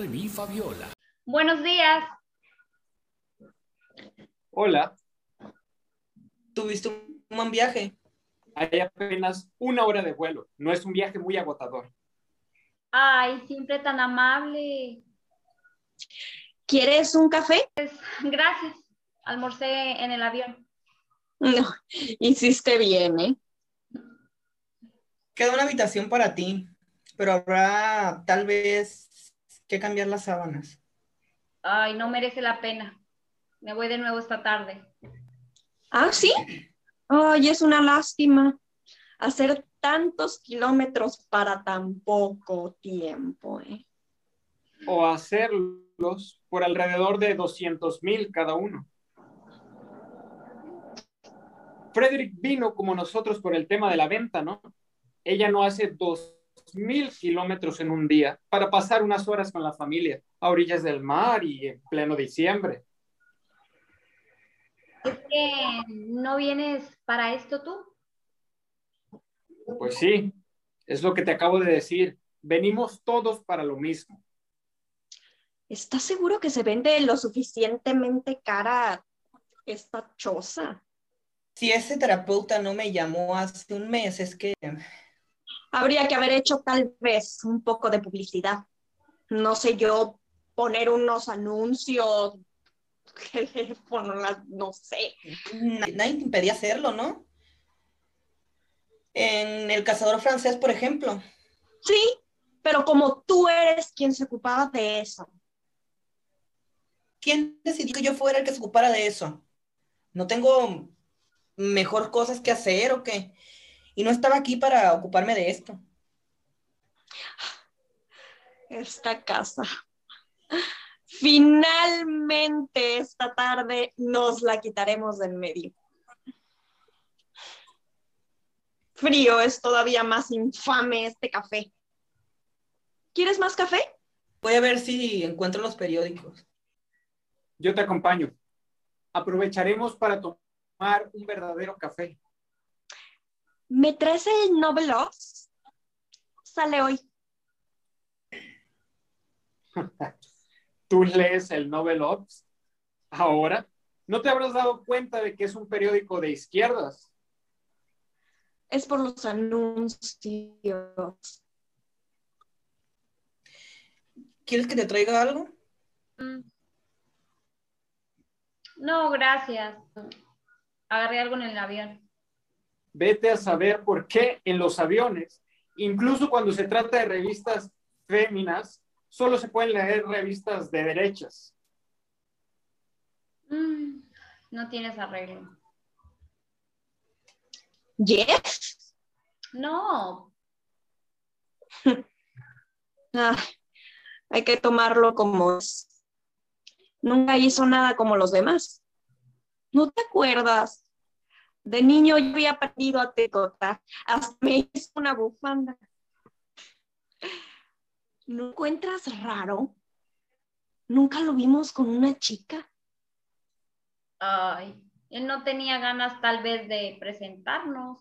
re, mi, Fabiola. Buenos días. Hola, ¿Tuviste un buen viaje? hay apenas una hora de vuelo. No es un viaje muy agotador. Ay, siempre tan amable. ¿Quieres un café? Gracias. Almorcé en el avión. No, hiciste bien, ¿eh? Queda una habitación para ti, pero habrá tal vez que cambiar las sábanas. Ay, no merece la pena. Me voy de nuevo esta tarde. Ah, sí. Ay, es una lástima hacer tantos kilómetros para tan poco tiempo, ¿eh? O hacerlos por alrededor de 200 mil cada uno. Frederick vino como nosotros por el tema de la venta, ¿no? Ella no hace dos mil kilómetros en un día para pasar unas horas con la familia a orillas del mar y en pleno diciembre. ¿Es que no vienes para esto tú? Pues sí, es lo que te acabo de decir. Venimos todos para lo mismo. ¿Estás seguro que se vende lo suficientemente cara esta choza? Si ese terapeuta no me llamó hace un mes, es que Habría que haber hecho tal vez un poco de publicidad. No sé yo, poner unos anuncios, no sé. na- nadie te impedía hacerlo, ¿no? En El Cazador Francés, por ejemplo. Sí, pero como tú eres quien se ocupaba de eso. ¿Quién decidió que yo fuera el que se ocupara de eso? ¿No tengo mejor cosas que hacer o qué? Y no estaba aquí para ocuparme de esto. Esta casa. Finalmente esta tarde nos la quitaremos de en medio. Frío es todavía más infame este café. ¿Quieres más café? Voy a ver si encuentro los periódicos. Yo te acompaño. Aprovecharemos para tomar un verdadero café. ¿Me traes el Novelos? Sale hoy. ¿Tú lees el Nobel Ops? Ahora, ¿no te habrás dado cuenta de que es un periódico de izquierdas? Es por los anuncios. ¿Quieres que te traiga algo? Mm. No, gracias. Agarré algo en el avión. Vete a saber por qué en los aviones, incluso cuando se trata de revistas féminas, solo se pueden leer revistas de derechas. Mm, no tienes arreglo. ¿Jeff? No, Ah, hay que tomarlo como es. Nunca hizo nada como los demás. ¿No te acuerdas? De niño yo había aprendido a tricotar. Hasta me hizo una bufanda. ¿No encuentras raro? Nunca lo vimos con una chica. ay, él no tenía ganas tal vez de presentarnos.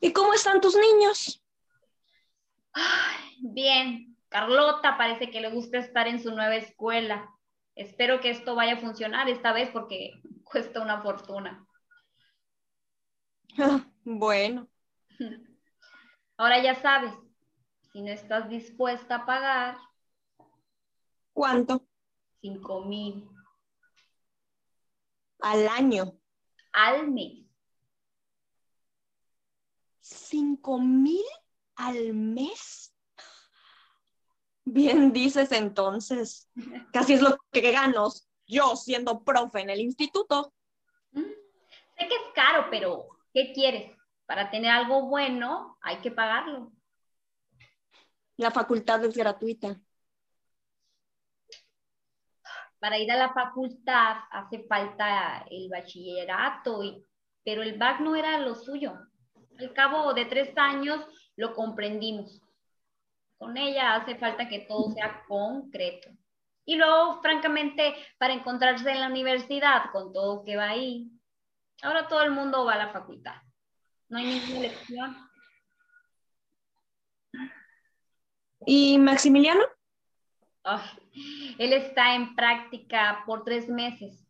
¿Y cómo están tus niños? Ay, bien, Carlota parece que le gusta estar en su nueva escuela. Espero que esto vaya a funcionar esta vez porque cuesta una fortuna. Ah, Bueno, Ahora ya sabes, si no estás dispuesta a pagar ¿cuánto? cinco mil Al año. al mes, ¿Cinco mil al mes? Bien dices entonces. Casi es lo que gano yo siendo profe en el instituto. Mm, sé que es caro, pero ¿qué quieres? Para tener algo bueno hay que pagarlo. La facultad es gratuita. Para ir a la facultad hace falta el bachillerato, y, pero el BAC no era lo suyo. Al cabo de tres años lo comprendimos. Con ella hace falta que todo sea concreto. Y luego, francamente, para encontrarse en la universidad con todo que va ahí, ahora todo el mundo va a la facultad. No hay ninguna elección. ¿Y Maximiliano? él está en práctica por tres meses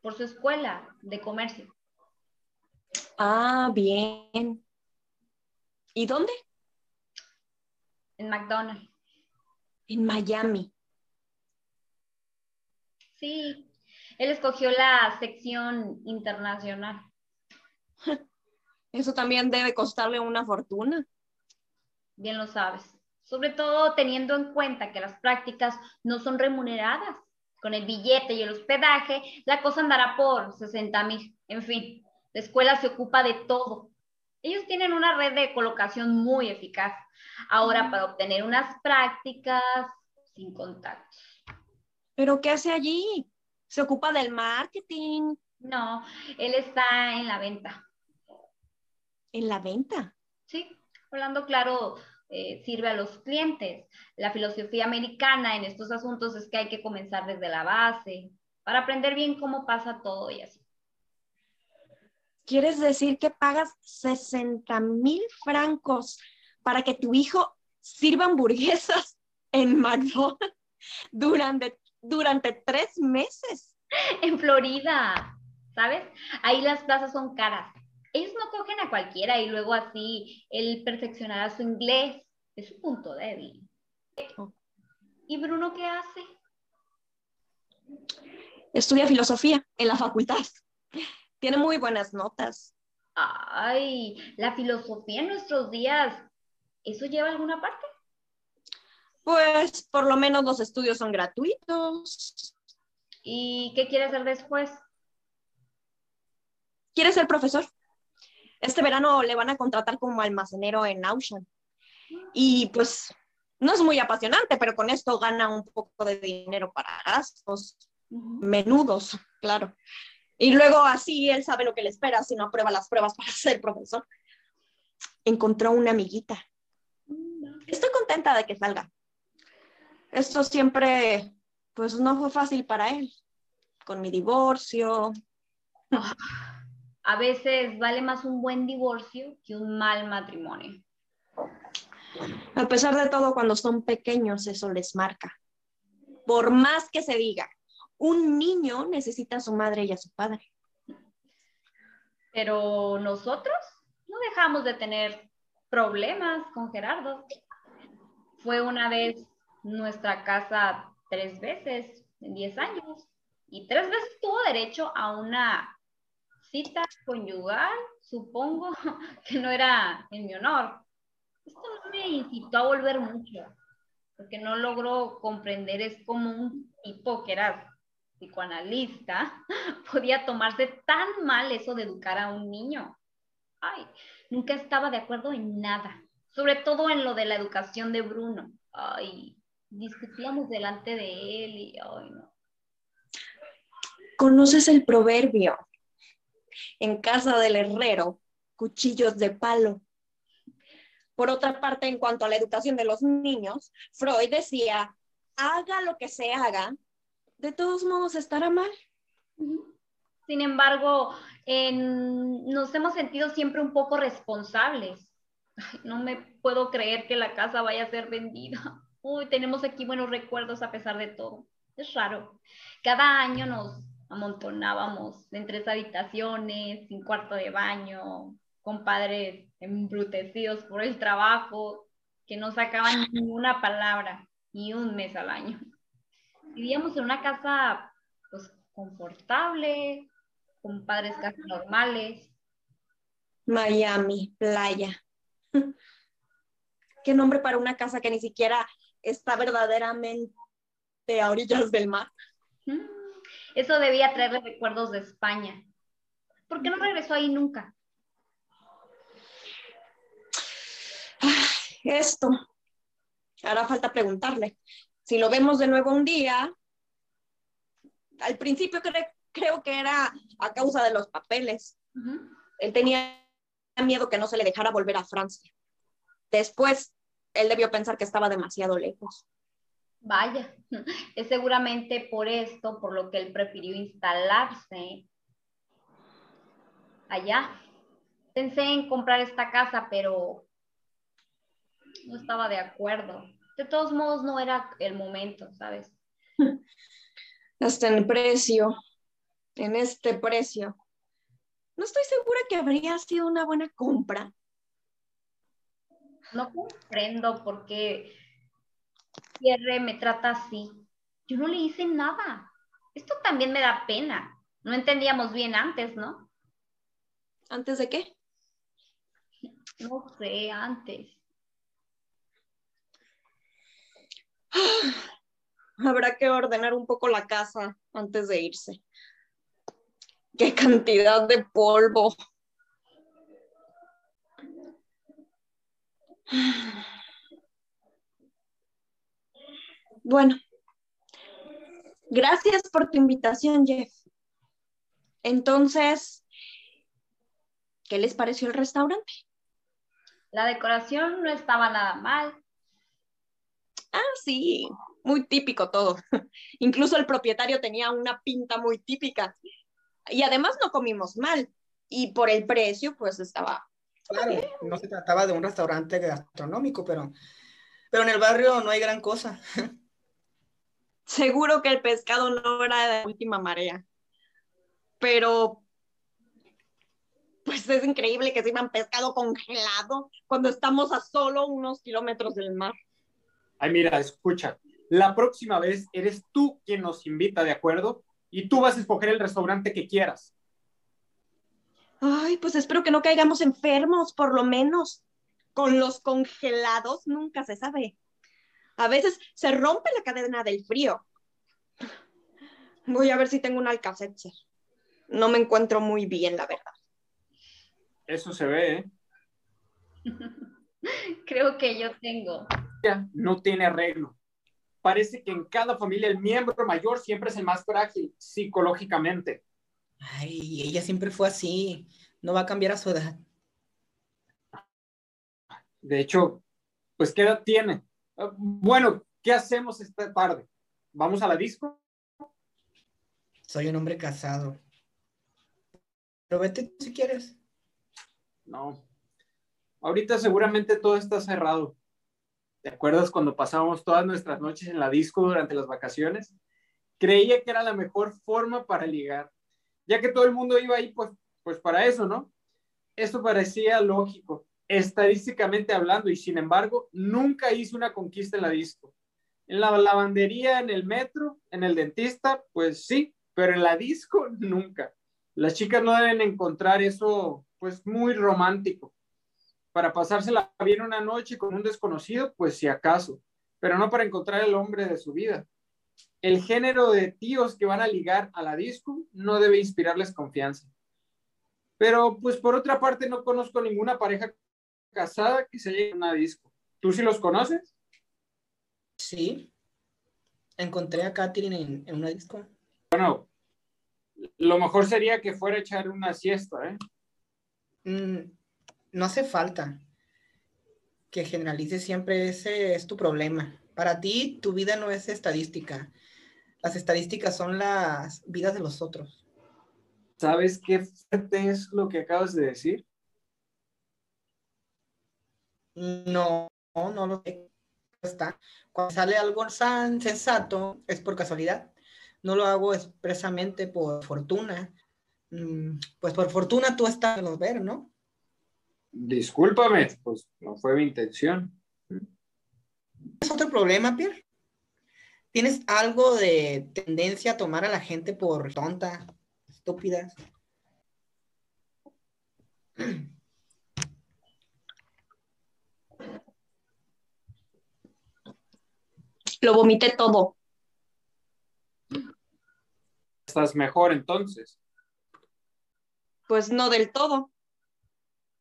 por su escuela de comercio. Ah, bien. ¿Y dónde? En McDonald's. En Miami. Sí, él escogió la sección internacional. Eso también debe costarle una fortuna. Bien lo sabes. Sobre todo teniendo en cuenta que las prácticas no son remuneradas. Con el billete y el hospedaje, la cosa andará por 60 mil. En fin, la escuela se ocupa de todo. Ellos tienen una red de colocación muy eficaz. Ahora, para obtener unas prácticas sin contactos. ¿Pero qué hace allí? ¿Se ocupa del marketing? No, él está en la venta. ¿En la venta? Sí, hablando claro, eh, sirve a los clientes. La filosofía americana en estos asuntos es que hay que comenzar desde la base para aprender bien cómo pasa todo y así. ¿Quieres decir que pagas 60 mil francos para que tu hijo sirva hamburguesas en McDonald's durante, durante tres meses? En Florida, ¿sabes? Ahí las plazas son caras ellos no cogen a cualquiera y luego así él perfeccionará su inglés. Es su punto débil. ¿Y Bruno qué hace? Estudia filosofía en la facultad. Tiene muy buenas notas. Ay, la filosofía en nuestros días, ¿eso lleva a alguna parte? Pues por lo menos los estudios son gratuitos. ¿Y qué quiere hacer después? Quiere ser profesor. Este verano le van a contratar como almacenero en Auchan. Y pues no es muy apasionante, pero con esto gana un poco de dinero para gastos menudos, claro. Y luego así él sabe lo que le espera si no aprueba las pruebas para ser profesor. Encontró una amiguita. Estoy contenta de que salga. Esto siempre, pues no fue fácil para él. Con mi divorcio. A veces vale más un buen divorcio que un mal matrimonio. A pesar de todo, cuando son pequeños, eso les marca. Por más que se diga, un niño necesita a su madre y a su padre. Pero nosotros no dejamos de tener problemas con Gerardo. Fue una vez nuestra casa tres veces en diez años y tres veces tuvo derecho a una cita conyugal, supongo que no era en mi honor. Esto no me incitó a volver mucho, porque no logró comprender, es como un tipo que era psicoanalista, podía tomarse tan mal eso de educar a un niño. Ay, nunca estaba de acuerdo en nada, sobre todo en lo de la educación de Bruno. Ay, discutíamos delante de él y, ay, no. ¿Conoces el proverbio? en casa del herrero, cuchillos de palo. Por otra parte, en cuanto a la educación de los niños, Freud decía, haga lo que se haga, de todos modos estará mal. Sin embargo, nos hemos sentido siempre un poco responsables. no me puedo creer que la casa vaya a ser vendida. Uy, tenemos aquí buenos recuerdos a pesar de todo. Es raro. Cada año nos amontonábamos en tres habitaciones, sin cuarto de baño, con padres embrutecidos por el trabajo, que no sacaban ninguna palabra, ni un mes al año. Vivíamos en una casa pues confortable, con padres casi normales. Miami, playa. Qué nombre para una casa que ni siquiera está verdaderamente a orillas del mar. Eso debía traerle recuerdos de España. ¿Por qué no regresó ahí nunca? Esto. Hará falta preguntarle. Si lo vemos de nuevo un día, al principio creo que era a causa de los papeles. Él tenía miedo que no se le dejara volver a Francia. Después, él debió pensar que estaba demasiado lejos. Vaya, es seguramente por esto, por lo que él prefirió instalarse allá. Pensé en comprar esta casa, pero no estaba de acuerdo. De todos modos, no era el momento, ¿sabes? Hasta en precio, en este precio. No estoy segura que habría sido una buena compra. No comprendo por qué Pierre me trata así. Yo no le hice nada. Esto también me da pena. No entendíamos bien antes, ¿no? ¿Antes de qué? No sé, antes. Habrá que ordenar un poco la casa antes de irse. ¡Qué cantidad de polvo! Bueno, gracias por tu invitación, Jeff. Entonces, ¿qué les pareció el restaurante? La decoración no estaba nada mal. Ah, sí, muy típico todo. Incluso el propietario tenía una pinta muy típica. Y además no comimos mal. Y por el precio, pues estaba... Claro, no se trataba de un restaurante gastronómico, pero, pero en el barrio no hay gran cosa. Seguro que el pescado no era de última marea. Pero pues es increíble que sirvan pescado congelado cuando estamos a solo unos kilómetros del mar. Ay, mira, escucha, la próxima vez eres tú quien nos invita, ¿de acuerdo? Y tú vas a escoger el restaurante que quieras. Ay, pues espero que no caigamos enfermos, por lo menos. Con los congelados nunca se sabe. A veces se rompe la cadena del frío. Voy a ver si tengo un alcacetzer. No me encuentro muy bien, la verdad. Eso se ve, ¿eh? Creo que yo tengo. No tiene arreglo. Parece que en cada familia el miembro mayor siempre es el más frágil psicológicamente. Ay, ella siempre fue así. No va a cambiar a su edad. De hecho, pues ¿qué edad tiene? Ah, Bueno, ¿qué hacemos esta tarde? ¿Vamos a la disco? Soy un hombre casado. Pero vete si quieres. No. Ahorita seguramente todo está cerrado. ¿Te acuerdas cuando pasábamos todas nuestras noches en la disco durante las vacaciones? Creía que era la mejor forma para ligar, ya que todo el mundo iba ahí pues, pues para eso, ¿no? Esto parecía lógico, estadísticamente hablando, y sin embargo, nunca hice una conquista en la disco. En la lavandería, en el metro, en el dentista, pues sí, pero en la disco nunca. Las chicas no deben encontrar eso pues muy romántico. Para pasársela bien una noche con un desconocido, pues si acaso, pero no para encontrar el hombre de su vida. El género de tíos que van a ligar a la disco no debe inspirarles confianza. Pero pues por otra parte no conozco ninguna pareja casada que se llegue a una disco. ¿Tú sí los conoces? Sí. Encontré a Katherine en, en una disco. Bueno, lo mejor sería que fuera a echar una siesta, ¿eh? Mm, no hace falta que generalices siempre, ese es tu problema. Para ti, tu vida no es estadística. Las estadísticas son las vidas de los otros. ¿Sabes qué fuerte es lo que acabas de decir? No, no, no lo sé. Está. Cuando sale algo sensato, es por casualidad. No lo hago expresamente por fortuna. Mm, Pues por fortuna tú estás en los ver, ¿no? Discúlpame, pues no fue mi intención. ¿Es otro problema, Pierre? ¿Tienes algo de tendencia a tomar a la gente por tonta, estúpida? Lo vomité todo. Estás mejor entonces. Pues no del todo.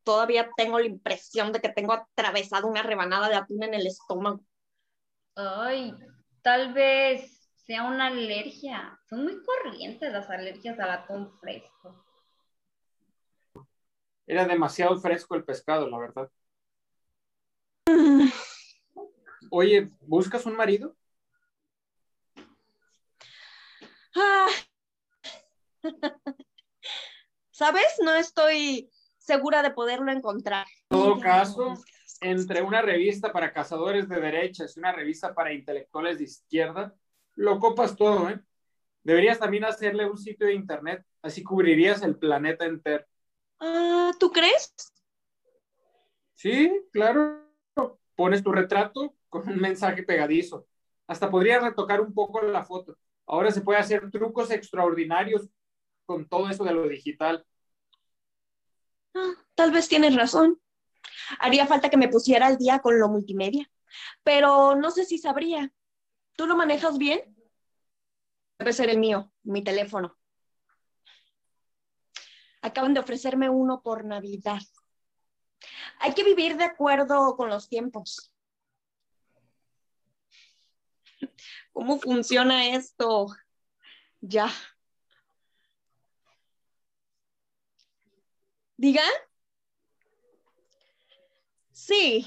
Todavía tengo la impresión de que tengo atravesado una rebanada de atún en el estómago. Ay, tal vez sea una alergia. Son muy corrientes las alergias al atún fresco. Era demasiado fresco el pescado, la verdad. Oye, ¿buscas un marido? Ah. ¿Sabes? No estoy segura de poderlo encontrar. En todo caso, entre una revista para cazadores de derechas y una revista para intelectuales de izquierda, lo copas todo, ¿eh? Deberías también hacerle un sitio de internet, así cubrirías el planeta entero. Ah, ¿Tú crees? Sí, claro. Pones tu retrato con un mensaje pegadizo. Hasta podrías retocar un poco la foto. Ahora se puede hacer trucos extraordinarios con todo eso de lo digital. Ah, tal vez tienes razón. Haría falta que me pusiera al día con lo multimedia, pero no sé si sabría. ¿Tú lo manejas bien? Debe ser el mío, mi teléfono. Acaban de ofrecerme uno por Navidad. Hay que vivir de acuerdo con los tiempos. ¿Cómo funciona esto? Ya. ¿Diga? Sí.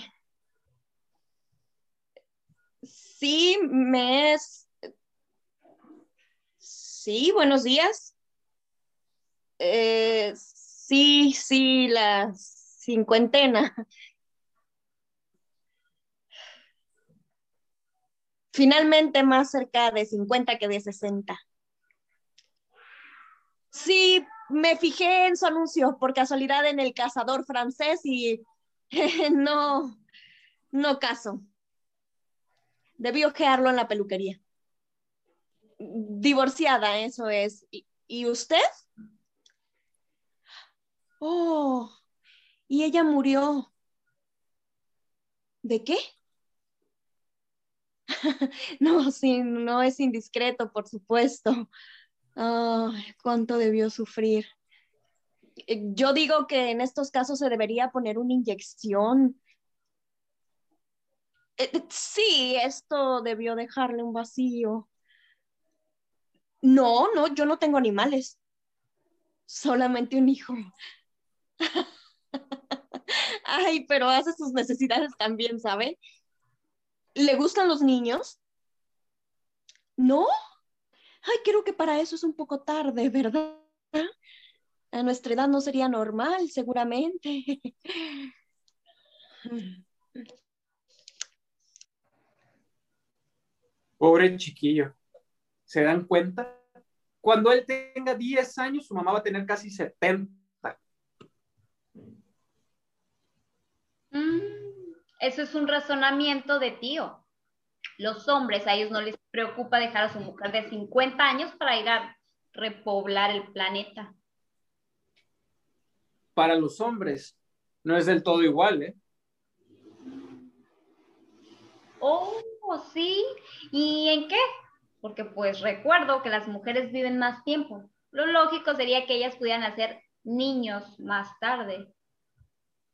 Sí, me es... Sí, buenos días. Eh, sí, sí, la cincuentena. Finalmente más cerca de 50 que de 60. Sí, me fijé en su anuncio por casualidad en el cazador francés y no, no caso. Debí ojearlo en la peluquería. Divorciada, eso es. ¿Y, ¿Y usted? Oh, y ella murió. ¿De qué? no, sí, no es indiscreto, por supuesto. cuánto debió sufrir. Eh, yo digo que en estos casos se debería poner una inyección. Eh, sí, esto debió dejarle un vacío. No, no, yo no tengo animales. Solamente un hijo. Ay, pero hace sus necesidades también, ¿sabe? ¿Le gustan los niños? ¿No? Ay, creo que para eso es un poco tarde, ¿verdad? A nuestra edad no sería normal, seguramente. Pobre chiquillo. ¿Se dan cuenta? Cuando él tenga 10 años, su mamá va a tener casi 70. Eso es un razonamiento de tío. Los hombres, a ellos no les preocupa dejar a su mujer de 50 años para ir a repoblar el planeta. Para los hombres no es del todo igual, ¿eh? Oh, sí. ¿Y en qué? Porque pues recuerdo que las mujeres viven más tiempo. Lo lógico sería que ellas pudieran hacer niños más tarde.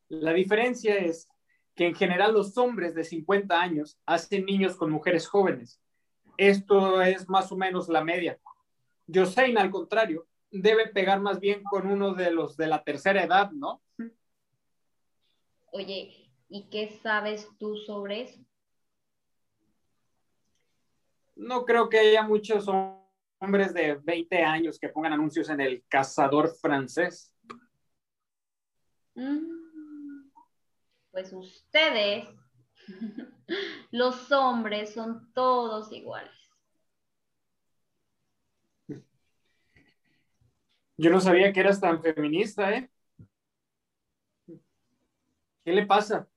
La diferencia es que en general los hombres de 50 años hacen niños con mujeres jóvenes. Esto es más o menos la media. Josein, al contrario, debe pegar más bien con uno de los de la tercera edad, ¿no? Oye, ¿y qué sabes tú sobre eso? No creo que haya muchos hombres de 20 años que pongan anuncios en el cazador francés. Mm pues ustedes, los hombres, son todos iguales. Yo no sabía que eras tan feminista, ¿eh? ¿Qué le pasa?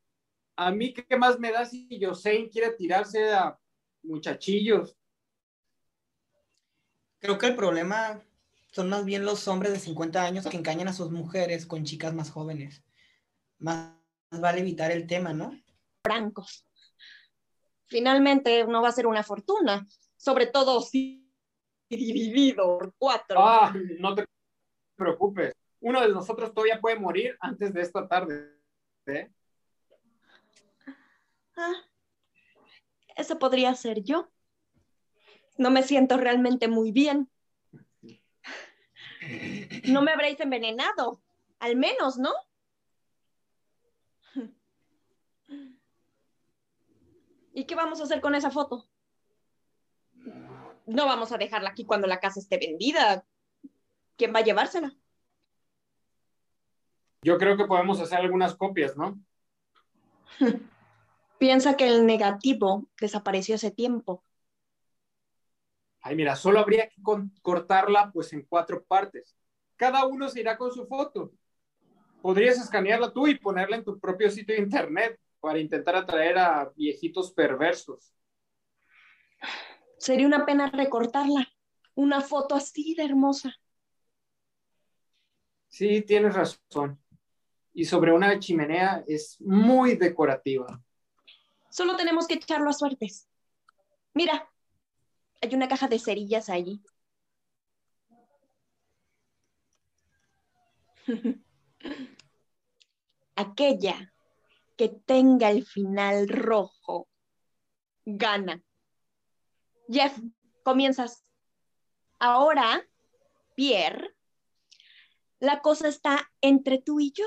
A mí, ¿qué más me da si Josein quiere tirarse a muchachillos? Creo que el problema son más bien los hombres de 50 años que engañan a sus mujeres con chicas más jóvenes. Más vale evitar el tema, ¿no? Francos. Finalmente no va a ser una fortuna, sobre todo si dividido por cuatro. Ah, no te preocupes. Uno de nosotros todavía puede morir antes de esta tarde. ¿eh? Ah, podría ser yo. No me siento realmente muy bien. No me habréis envenenado, al menos, ¿no? ¿Y qué vamos a hacer con esa foto? No vamos a dejarla aquí cuando la casa esté vendida. ¿Quién va a llevársela? Yo creo que podemos hacer algunas copias, ¿no? Piensa que el negativo desapareció hace tiempo. Ay, mira, solo habría que cortarla pues en cuatro partes. Cada uno se irá con su foto. Podrías escanearla tú y ponerla en tu propio sitio de internet para intentar atraer a viejitos perversos. Sería una pena recortarla. Una foto así de hermosa. Sí, tienes razón. Y sobre una chimenea es muy decorativa. Solo tenemos que echarlo a suertes. Mira, hay una caja de cerillas allí. Aquella que tenga el final rojo gana. Jeff, comienzas. Ahora, Pierre, la cosa está entre tú y yo.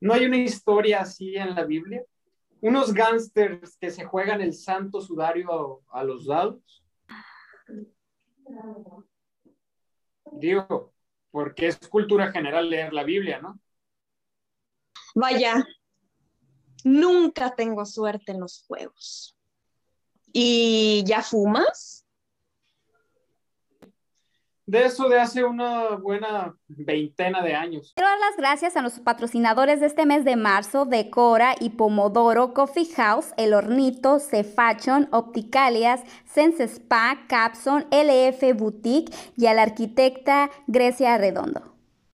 ¿No hay una historia así en la Biblia? Unos gángsters que se juegan el santo sudario a, a los dados. Digo, porque es cultura general leer la Biblia, ¿no? Vaya, nunca tengo suerte en los juegos. ¿Y ya fumas? De eso de hace una buena veintena de años. Quiero dar las gracias a nuestros patrocinadores de este mes de marzo, Decora y Pomodoro Coffee House, El Hornito, Cefachon, Opticalias, Sense Spa, Capson, LF Boutique y a la arquitecta Grecia Redondo.